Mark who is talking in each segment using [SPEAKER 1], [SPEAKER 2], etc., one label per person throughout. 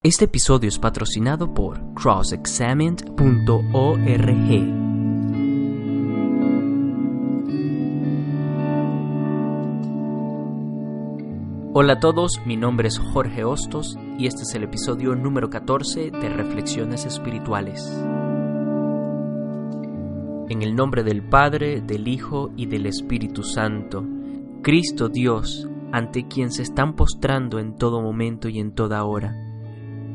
[SPEAKER 1] Este episodio es patrocinado por crossexamined.org. Hola a todos, mi nombre es Jorge Hostos y este es el episodio número 14 de Reflexiones Espirituales. En el nombre del Padre, del Hijo y del Espíritu Santo, Cristo Dios, ante quien se están postrando en todo momento y en toda hora,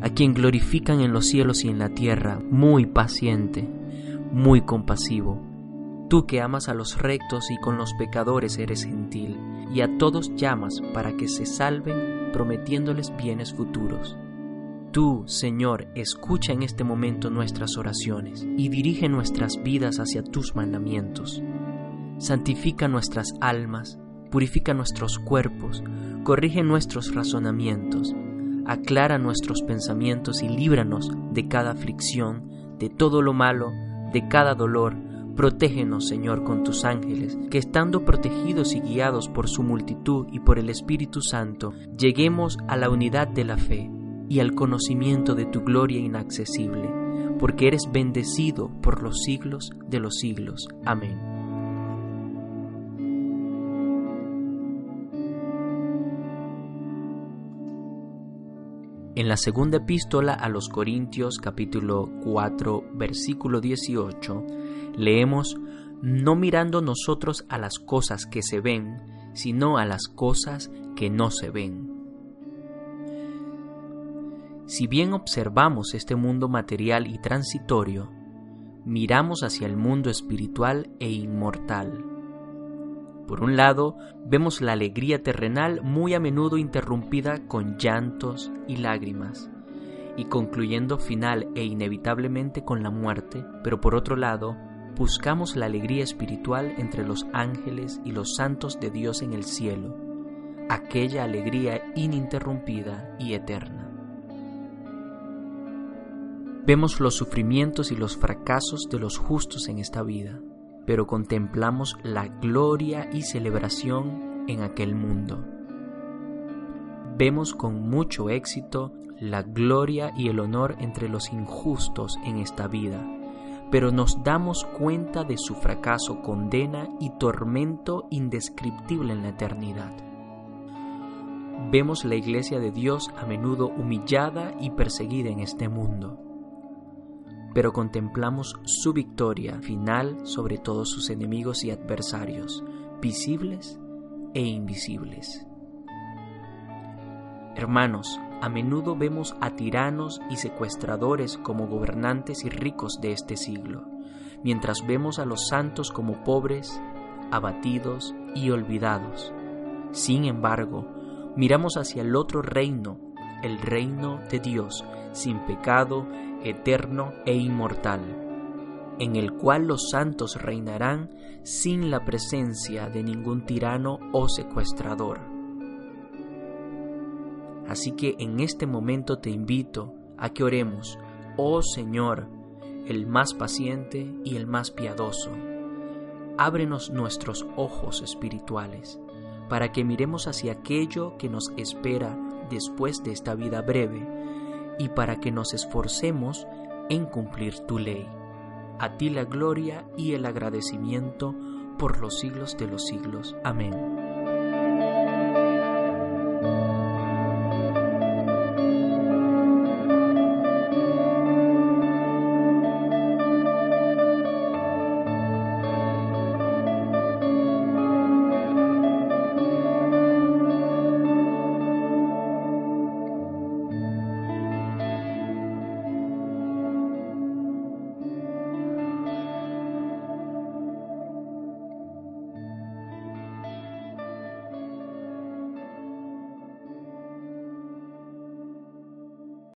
[SPEAKER 1] a quien glorifican en los cielos y en la tierra, muy paciente, muy compasivo, tú que amas a los rectos y con los pecadores eres gentil, y a todos llamas para que se salven, prometiéndoles bienes futuros. Tú, Señor, escucha en este momento nuestras oraciones y dirige nuestras vidas hacia tus mandamientos. Santifica nuestras almas, purifica nuestros cuerpos, corrige nuestros razonamientos, aclara nuestros pensamientos y líbranos de cada aflicción, de todo lo malo, de cada dolor, Protégenos, Señor, con tus ángeles, que estando protegidos y guiados por su multitud y por el Espíritu Santo, lleguemos a la unidad de la fe y al conocimiento de tu gloria inaccesible, porque eres bendecido por los siglos de los siglos. Amén. En la segunda epístola a los Corintios capítulo 4 versículo 18 leemos no mirando nosotros a las cosas que se ven, sino a las cosas que no se ven. Si bien observamos este mundo material y transitorio, miramos hacia el mundo espiritual e inmortal. Por un lado, vemos la alegría terrenal muy a menudo interrumpida con llantos y lágrimas, y concluyendo final e inevitablemente con la muerte, pero por otro lado, buscamos la alegría espiritual entre los ángeles y los santos de Dios en el cielo, aquella alegría ininterrumpida y eterna. Vemos los sufrimientos y los fracasos de los justos en esta vida, pero contemplamos la gloria y celebración en aquel mundo. Vemos con mucho éxito la gloria y el honor entre los injustos en esta vida, pero nos damos cuenta de su fracaso, condena y tormento indescriptible en la eternidad. Vemos la iglesia de Dios a menudo humillada y perseguida en este mundo, pero contemplamos su victoria final sobre todos sus enemigos y adversarios, visibles e invisibles. Hermanos, a menudo vemos a tiranos y secuestradores como gobernantes y ricos de este siglo, mientras vemos a los santos como pobres, abatidos y olvidados. Sin embargo, miramos hacia el otro reino, el reino de Dios, sin pecado, eterno e inmortal, en el cual los santos reinarán sin la presencia de ningún tirano o secuestrador Así que en este momento te invito a que oremos, oh Señor, el más paciente y el más piadoso. Ábrenos nuestros ojos espirituales para que miremos hacia aquello que nos espera después de esta vida breve y para que nos esforcemos en cumplir tu ley. A ti la gloria y el agradecimiento por los siglos de los siglos. Amén.